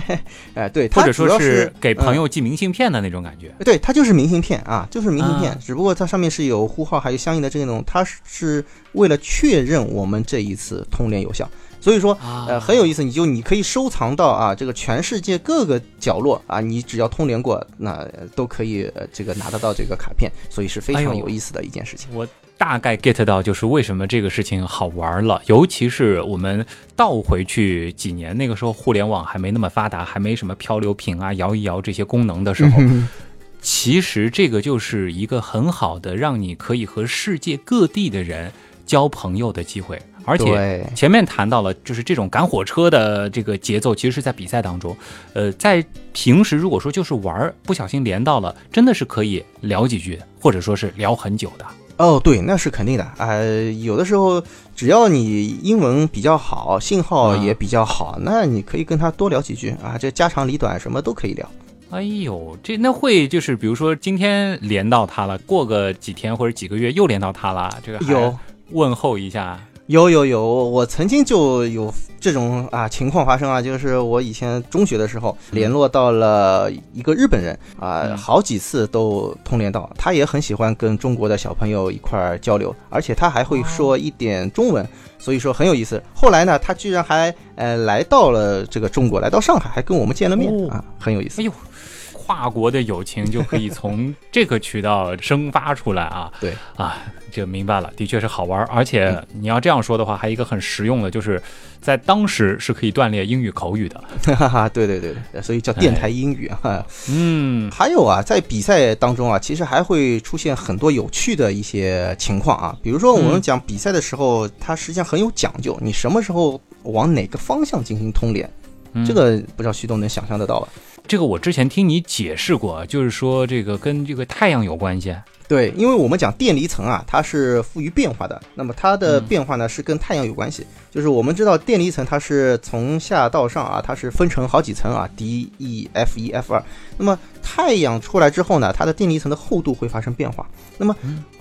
哎，对，或者说是给朋嗯友寄明信片的那种感觉。对，它就是明信片啊，就是明信片，啊只不过它上面是有呼号，还有相应的这种，它是是为了确认我们这一次通联有效。所以说，啊呃，很有意思，你就你可以收藏到啊，这个全世界各个角落啊，你只要通联过，那呃都可以呃这个拿得到这个卡片，所以是非常有意思的一件事情。我大概 get 到就是为什么这个事情好玩了，尤其是我们倒回去几年，那个时候互联网还没那么发达，还没什么漂流瓶啊、摇一摇这些功能的时候，其实这个就是一个很好的让你可以和世界各地的人交朋友的机会。而且前面谈到了，就是这种赶火车的这个节奏，其实是在比赛当中。呃，在平时如果说就是玩，不小心连到了，真的是可以聊几句，或者说是聊很久的。哦，对，那是肯定的。呃，有的时候只要你英文比较好，信号也比较好，那你可以跟他多聊几句啊，这家长里短什么都可以聊。哎呦，这那会就是比如说今天连到他了，过个几天或者几个月又连到他了，这个还有问候一下。有有有，我曾经就有这种啊情况发生啊，就是我以前中学的时候联络到了一个日本人啊，嗯好几次都通联到，他也很喜欢跟中国的小朋友一块儿交流，而且他还会说一点中文，所以说很有意思。后来呢，他居然还呃来到了这个中国，来到上海，还跟我们见了面、哦啊，很有意思哎。呦，跨国的友情就可以从这个渠道生发出来啊！对啊，这明白了，的确是好玩。而且你要这样说的话，还有一个很实用的，就是在当时是可以锻炼英语口语的。哈哈，对对对对，所以叫电台英语啊。嗯，还有啊，在比赛当中啊，其实还会出现很多有趣的一些情况啊。比如说，我们嗯讲比赛的时候，它实际上很有讲究，你什么时候往哪个方向进行通联，嗯这个不知道徐东能想象得到吧？这个我之前听你解释过，就是说这个跟这个太阳有关系。对，因为我们讲电离层啊，它是富于变化的。那么它的嗯变化呢，是跟太阳有关系。就是我们知道电离层它是从下到上啊，它是分成好几层啊，D、E、F 一、F 二。那么太阳出来之后呢，它的电离层的厚度会发生变化。那么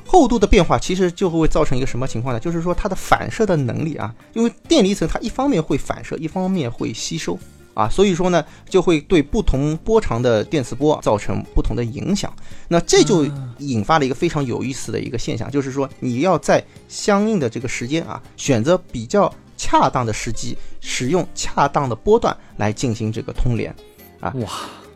厚度的变化其实就会造成一个什么情况呢？就是说它的反射的能力啊，因为电离层它一方面会反射，一方面会吸收。啊，所以说呢，就会对不同波长的电磁波造成不同的影响。那这就引发了一个非常有意思的一个现象，就是说你要在相应的这个时间啊，选择比较恰当的时机，使用恰当的波段来进行这个通联。啊哇，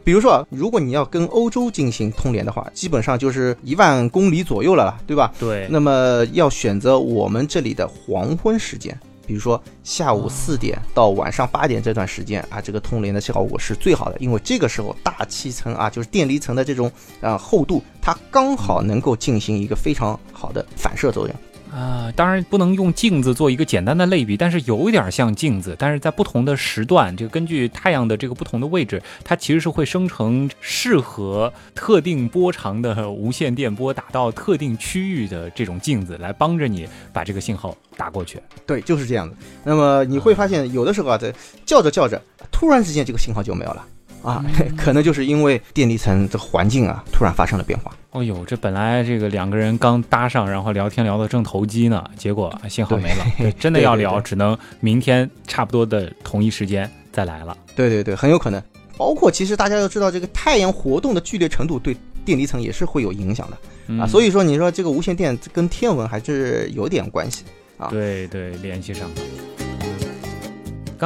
比如说啊，如果你要跟欧洲进行通联的话，基本上就是一万公里左右了啦，对吧？对，那么要选择我们这里的黄昏时间，比如说下午四点到晚上八点这段时间啊，这个通联的效果是最好的，因为这个时候大气层啊，就是电离层的这种啊厚度，它刚好能够进行一个非常好的反射作用。啊，当然不能用镜子做一个简单的类比，但是有一点像镜子，但是在不同的时段，就根据太阳的这个不同的位置，它其实是会生成适合特定波长的无线电波打到特定区域的这种镜子，来帮着你把这个信号打过去。对，就是这样的。那么你会发现，有的时候啊，在叫着叫着，突然之间这个信号就没有了啊，可能就是因为电离层的环境啊突然发生了变化。哦呦，这本来这个两个人刚搭上，然后聊天聊得正投机呢，结果信号没了。对，真的要聊，只能明天差不多的同一时间再来了。对对对，很有可能。包括其实大家要知道，这个太阳活动的剧烈程度对电离层也是会有影响的啊。所以说，你说这个无线电跟天文还是有点关系啊。对对，联系上了。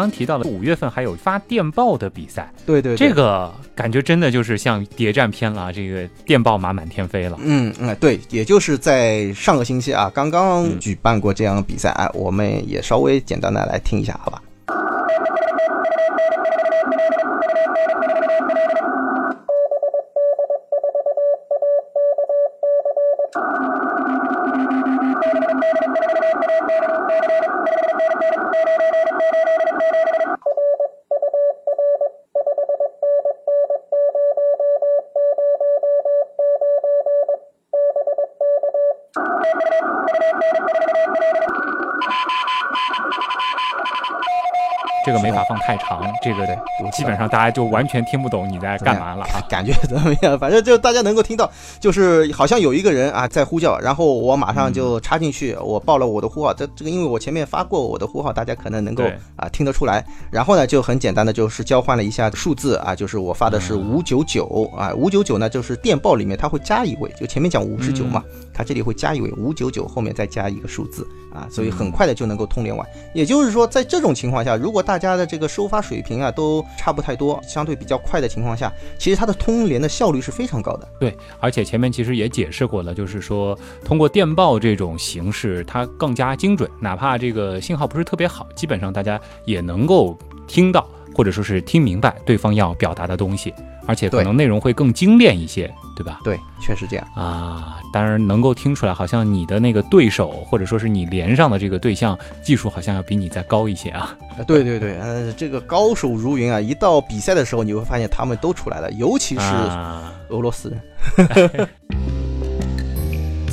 刚提到了五月份还有发电报的比赛，对对，这个感觉真的就是像谍战片了，这个电报码满天飞了。嗯嗯，对，也就是在上个星期啊，刚刚举办过这样的比赛，哎，我们也稍微简单的来听一下，好吧。放太长，这个我基本上大家就完全听不懂你在干嘛了啊？感觉怎么样？反正就大家能够听到，就是好像有一个人啊在呼叫，然后我马上就插进去，我报了我的呼号。这这个因为我前面发过我的呼号，大家可能能够啊听得出来。然后呢就很简单的就是交换了一下数字啊，就是我发的是五九九啊，五九九呢就是电报里面它会加一位，就前面讲五十九嘛，它这里会加一位五九九，后面再加一个数字啊，所以很快的就能够通联完。也就是说，在这种情况下，如果大大家的这个收发水平啊，都差不太多，相对比较快的情况下，其实它的通联的效率是非常高的。对，而且前面其实也解释过了，就是说通过电报这种形式，它更加精准，哪怕这个信号不是特别好，基本上大家也能够听到，或者说是听明白对方要表达的东西。而且可能内容会更精炼一些，对吧？对，确实这样啊。当然能够听出来，好像你的那个对手，或者说是你连上的这个对象，技术好像要比你再高一些啊。对对对，呃，这个高手如云啊！一到比赛的时候，你会发现他们都出来了，尤其是俄罗斯人。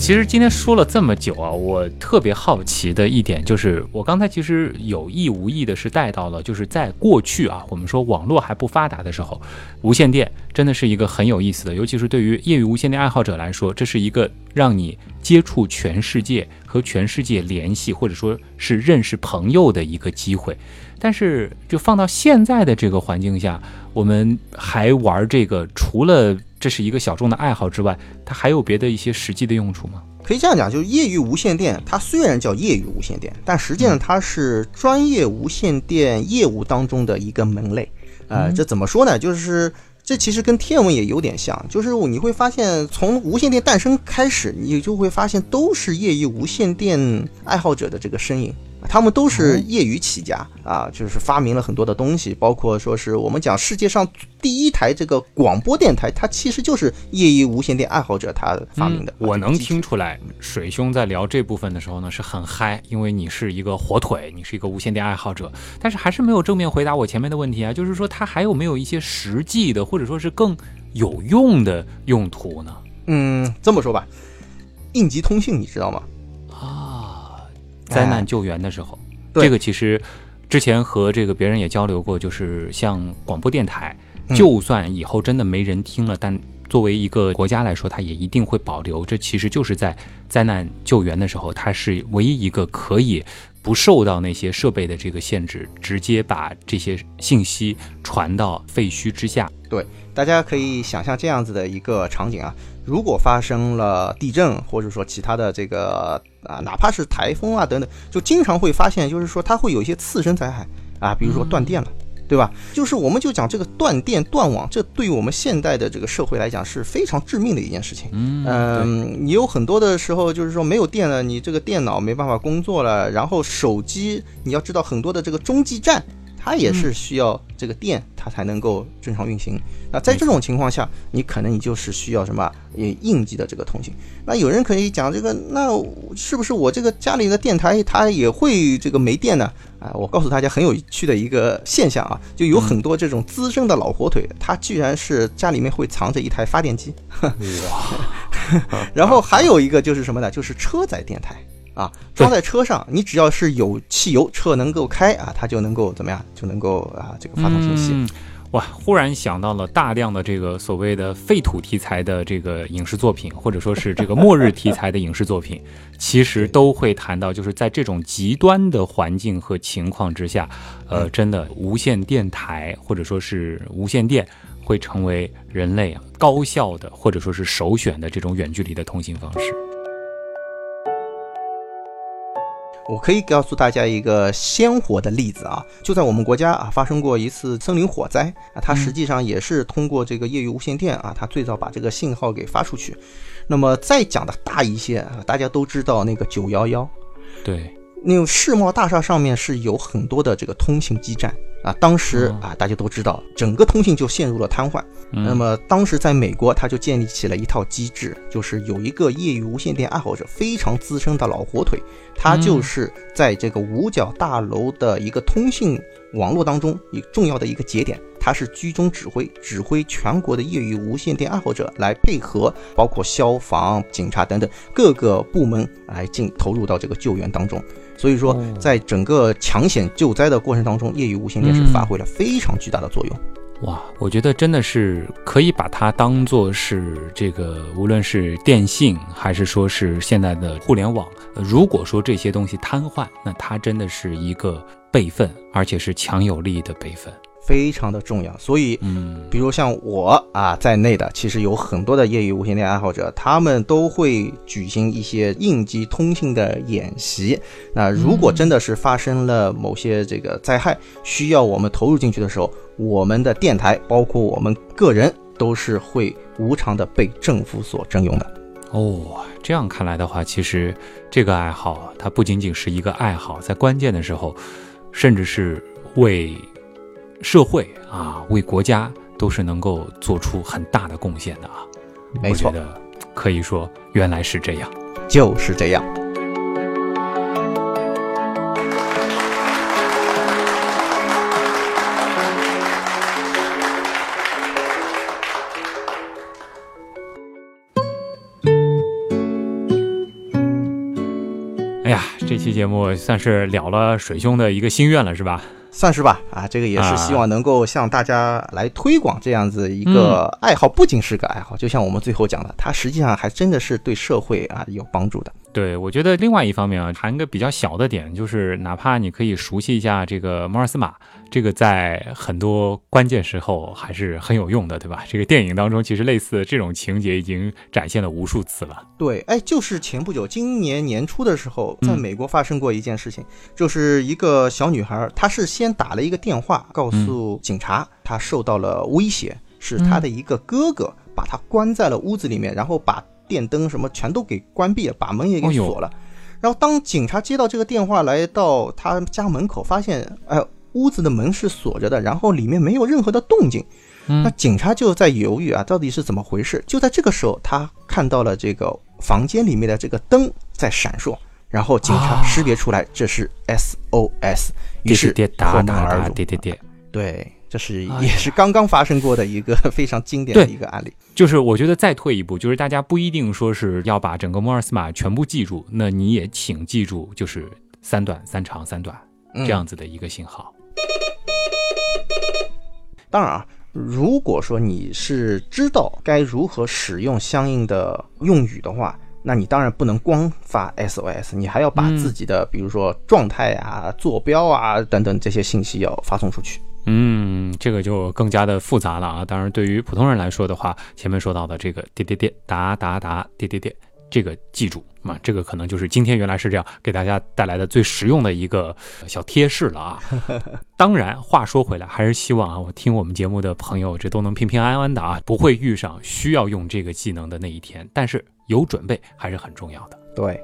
其实今天说了这么久啊，我特别好奇的一点就是，我刚才其实有意无意的是带到了，就是在过去啊，我们说网络还不发达的时候，无线电真的是一个很有意思的，尤其是对于业余无线电爱好者来说，这是一个让你接触全世界和全世界联系，或者说是认识朋友的一个机会。但是就放到现在的这个环境下，我们还玩这个，除了这是一个小众的爱好之外，它还有别的一些实际的用处吗？可以这样讲，就是业余无线电，它虽然叫业余无线电，但实际上它是专业无线电业务当中的一个门类。呃，这怎么说呢？就是这其实跟天文也有点像，就是你会发现，从无线电诞生开始，你就会发现都是业余无线电爱好者的这个身影。他们都是业余起家啊，就是发明了很多的东西，包括说是我们讲世界上第一台这个广播电台，它其实就是业余无线电爱好者他发明的。我能听出来，水兄在聊这部分的时候呢是很嗨，因为你是一个火腿，你是一个无线电爱好者，但是还是没有正面回答我前面的问题啊，就是说它还有没有一些实际的，或者说是更有用的用途呢？嗯，这么说吧，应急通信你知道吗？灾难救援的时候，这个其实之前和这个别人也交流过，就是像广播电台，就算以后真的没人听了，但作为一个国家来说，它也一定会保留。这其实就是在灾难救援的时候，它是唯一一个可以不受到那些设备的这个限制，直接把这些信息传到废墟之下。对，大家可以想象这样子的一个场景啊。如果发生了地震，或者说其他的这个啊，哪怕是台风啊等等，就经常会发现，就是说它会有一些次生灾害啊，比如说断电了，对吧？就是我们就讲这个断电断网，这对于我们现代的这个社会来讲是非常致命的一件事情。嗯，你有很多的时候就是说没有电了，你这个电脑没办法工作了，然后手机，你要知道很多的这个中继站。它也是需要这个电，它才能够正常运行。那在这种情况下，你可能你就是需要什么呃应急的这个通信。那有人可以讲这个，那是不是我这个家里的电台它也会这个没电呢？啊，我告诉大家很有趣的一个现象啊，就有很多这种资深的老火腿，他居然是家里面会藏着一台发电机。然后还有一个就是什么呢？就是车载电台啊，装在车上，你只要是有汽油，车能够开啊，它就能够怎么样？就能够啊这个发送信息。嗯哇，忽然想到了大量的这个所谓的废土题材的这个影视作品，或者说是这个末日题材的影视作品，其实都会谈到，就是在这种极端的环境和情况之下，呃，真的无线电台或者说是无线电会成为人类啊高效的或者说是首选的这种远距离的通信方式。我可以告诉大家一个鲜活的例子啊，就在我们国家啊发生过一次森林火灾啊，它实际上也是通过这个业余无线电啊，它最早把这个信号给发出去。那么再讲的大一些啊，大家都知道那个九幺幺，对，那个世贸大厦上面是有很多的这个通信基站啊，当时啊大家都知道，整个通信就陷入了瘫痪。那么当时在美国，他就建立起了一套机制，就是有一个业余无线电爱好者，非常资深的老火腿，他就是在这个五角大楼的一个通信网络当中一重要的一个节点，他是居中指挥，指挥全国的业余无线电爱好者来配合，包括消防、警察等等各个部门来进投入到这个救援当中。所以说，在整个抢险救灾的过程当中，业余无线电是发挥了非常巨大的作用。哇，我觉得真的是可以把它当做是这个，无论是电信还是说是现在的互联网，呃如果说这些东西瘫痪，那它真的是一个备份，而且是强有力的备份。非常的重要，所以，嗯，比如像我啊在内的，其实有很多的业余无线电爱好者，他们都会举行一些应急通信的演习。那如果真的是发生了某些这个灾害，需要我们投入进去的时候，我们的电台，包括我们个人，都是会无偿的被政府所征用的。哦，这样看来的话，其实这个爱好啊它不仅仅是一个爱好，在关键的时候，甚至是为社会啊、为国家都是能够做出很大的贡献的啊。没错我觉得可以说原来是这样。就是这样。哎呀，这期节目算是了了水兄的一个心愿了，是吧？算是吧，啊，这个也是啊希望能够向大家来推广这样子一个爱好，不仅是个爱好，就像我们最后讲的，它实际上还真的是对社会啊有帮助的。对，我觉得另外一方面啊，谈一个比较小的点，就是哪怕你可以熟悉一下这个摩尔斯码，这个在很多关键时候还是很有用的，对吧？这个电影当中其实类似这种情节已经展现了无数次了。对，哎，就是前不久，今年年初的时候，在嗯美国发生过一件事情，就是一个小女孩，她是先打了一个电话告诉警察，她受到了威胁，是她的一个哥哥把她关在了屋子里面，然后把电灯什么全都给关闭了，把门也给锁了。然后当警察接到这个电话，来到他家门口，发现，哎，屋子的门是锁着的，然后里面没有任何的动静。嗯那警察就在犹豫啊，到底是怎么回事？就在这个时候，他看到了这个房间里面的这个灯在闪烁，然后警察啊识别出来这是 SOS，于是破门而入。对，这是也是刚刚发生过的一个 非常经典的一个案例。就是我觉得再退一步，就是大家不一定说是要把整个摩尔斯码全部记住，那你也请记住，就是三短三长三短嗯这样子的一个信号。当然啊，如果说你是知道该如何使用相应的用语的话，那你当然不能光发 SOS，你还要把嗯自己的、比如说状态啊、坐标啊等等这些信息要发送出去。嗯，这个就更加的复杂了啊。当然，对于普通人来说的话，前面说到的这个跌跌跌打打打跌跌跌，这个记住嘛，这个可能就是今天原来是这样给大家带来的最实用的一个小贴士了啊。当然，话说回来，还是希望啊，我听我们节目的朋友这都能平平安安的啊，不会遇上需要用这个技能的那一天。但是有准备还是很重要的。对，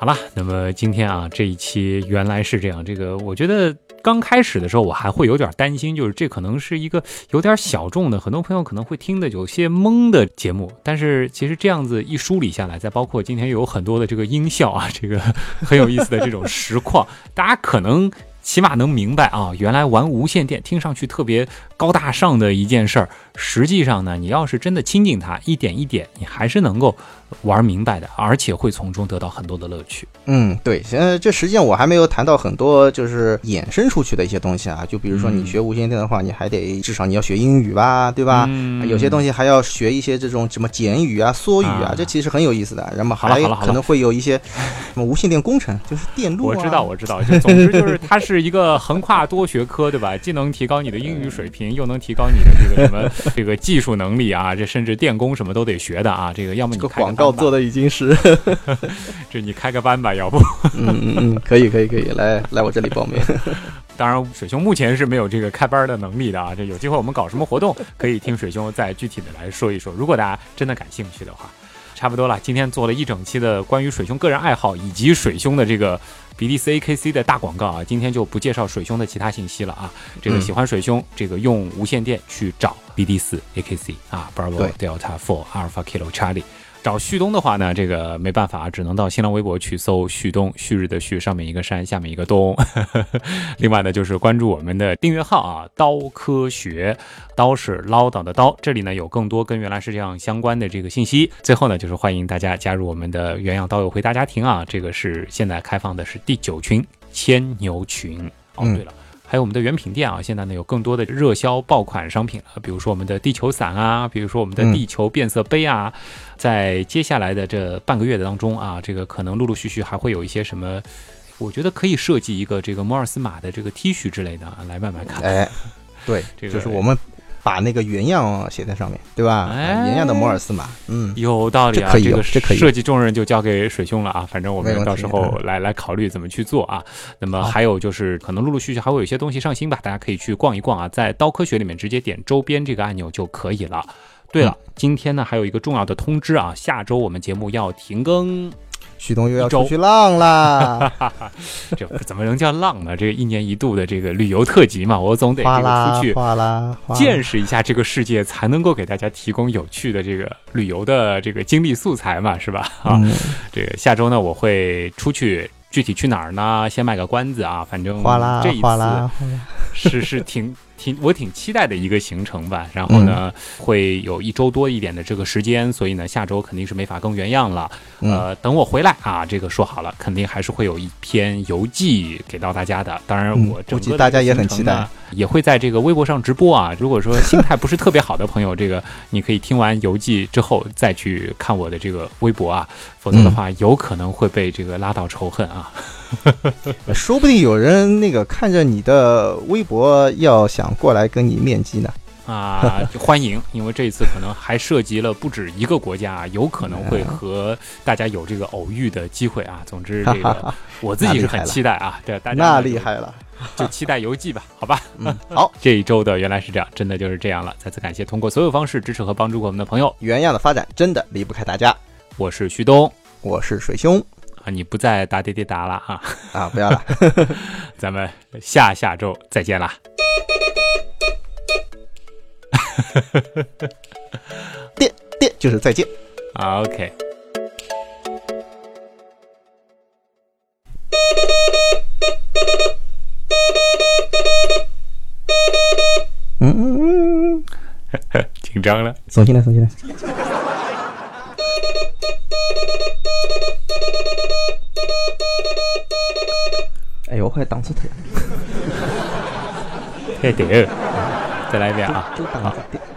好了，那么今天啊，这一期原来是这样。这个我觉得刚开始的时候，我还会有点担心，就是这可能是一个有点小众的，很多朋友可能会听的有些懵的节目。但是其实这样子一梳理下来，再包括今天有很多的这个音效啊，这个很有意思的这种实况，大家可能起码能明白啊，原来玩无线电听上去特别高大上的一件事儿，实际上呢，你要是真的亲近它，一点一点，你还是能够。玩明白的，而且会从中得到很多的乐趣。嗯，对，现在这实际上我还没有谈到很多就是衍生出去的一些东西啊，就比如说你学无线电的话，你还得至少你要学英语吧，对吧？嗯有些东西还要学一些这种什么简语啊、缩语啊啊，这其实很有意思的。然后还好了好了可能会有一些什么无线电工程，就是电路、啊。我知道，我知道，就总之就是它是一个横跨多学科，对吧？既能提高你的英语水平，又能提高你的这个什么这个技术能力啊，这甚至电工什么都得学的啊。这个要么这个你开班吧广告做的已经是，这你开个班吧，要不？嗯嗯嗯，可以可以可以，来来我这里报名。当然，水兄目前是没有这个开班的能力的啊。这有机会我们搞什么活动，可以听水兄再具体的来说一说。如果大家真的感兴趣的话，差不多了。今天做了一整期的关于水兄个人爱好以及水兄的这个 BDC AKC 的大广告啊，今天就不介绍水兄的其他信息了啊。这个嗯喜欢水兄，这个用无线电去找 BD 四 AKC 啊，Bravo Delta Four Alpha Kilo Charlie。找旭东的话呢，这个没办法，只能到新浪微博去搜旭东，旭日的旭，上面一个山，下面一个东。另外呢，就是关注我们的订阅号啊，刀科学，刀是唠叨的刀，这里呢有更多跟原来是这样相关的这个信息。最后呢，就是欢迎大家加入我们的原样刀友会大家庭啊，这个是现在开放的是第九群牵牛群。哦，嗯对了。还有我们的原品店啊，现在呢有更多的热销爆款商品了，比如说我们的地球伞啊，比如说我们的嗯地球变色杯啊，在接下来的这半个月的当中啊，这个可能陆陆续续还会有一些什么，我觉得可以设计一个这个摩尔斯码的这个 T 恤之类的啊，来慢慢看。哎，对，这个就是我们把那个原样写在上面，对吧？哎原样的摩尔斯码，嗯，有道理啊，这可以有个这可以设计重任就交给水兄了啊，反正我们到时候来来考虑怎么去做啊。那么还有就是可能陆陆续续还会有一些东西上新吧，大家可以去逛一逛啊，在刀科学里面直接点周边这个按钮就可以了。对了，嗯今天呢还有一个重要的通知啊，下周我们节目要停更。旭东又要出去浪啦，这怎么能叫浪呢？这个一年一度的这个旅游特辑嘛，我总得这个出去见识一下这个世界，才能够给大家提供有趣的这个旅游的这个经历素材嘛，是吧？啊，嗯这个下周呢，我会出去，具体去哪儿呢？先卖个关子啊，反正这一次，是是挺挺我挺期待的一个行程吧。然后呢，会有一周多一点的这个时间，所以呢，下周肯定是没法更原样了。嗯呃，等我回来啊，这个说好了，肯定还是会有一篇游记给到大家的。当然，嗯我估计大家也很期待，也会在这个微博上直播啊。如果说心态不是特别好的朋友，这个你可以听完游记之后再去看我的这个微博啊，否则的话有可能会被这个拉到仇恨啊。说不定有人那个看着你的微博要想过来跟你面基呢。啊，就欢迎，因为这一次可能还涉及了不止一个国家啊，有可能会和大家有这个偶遇的机会啊。总之，这个 我自己是很期待啊，对大家那厉害了，就期待游记吧，好吧。嗯，好，这一周的原来是这样，真的就是这样了。再次感谢通过所有方式支持和帮助过我们的朋友，原样的发展真的离不开大家。我是旭东我是水兄啊，你不再打滴滴答了啊，啊，不要了，咱们下下周再见啦。电电就是再见。OK。嗯嗯嗯，紧张了。耸起来，耸起来。哎呦，我快挡住他了，嘿对，再来一遍啊。就挡着点。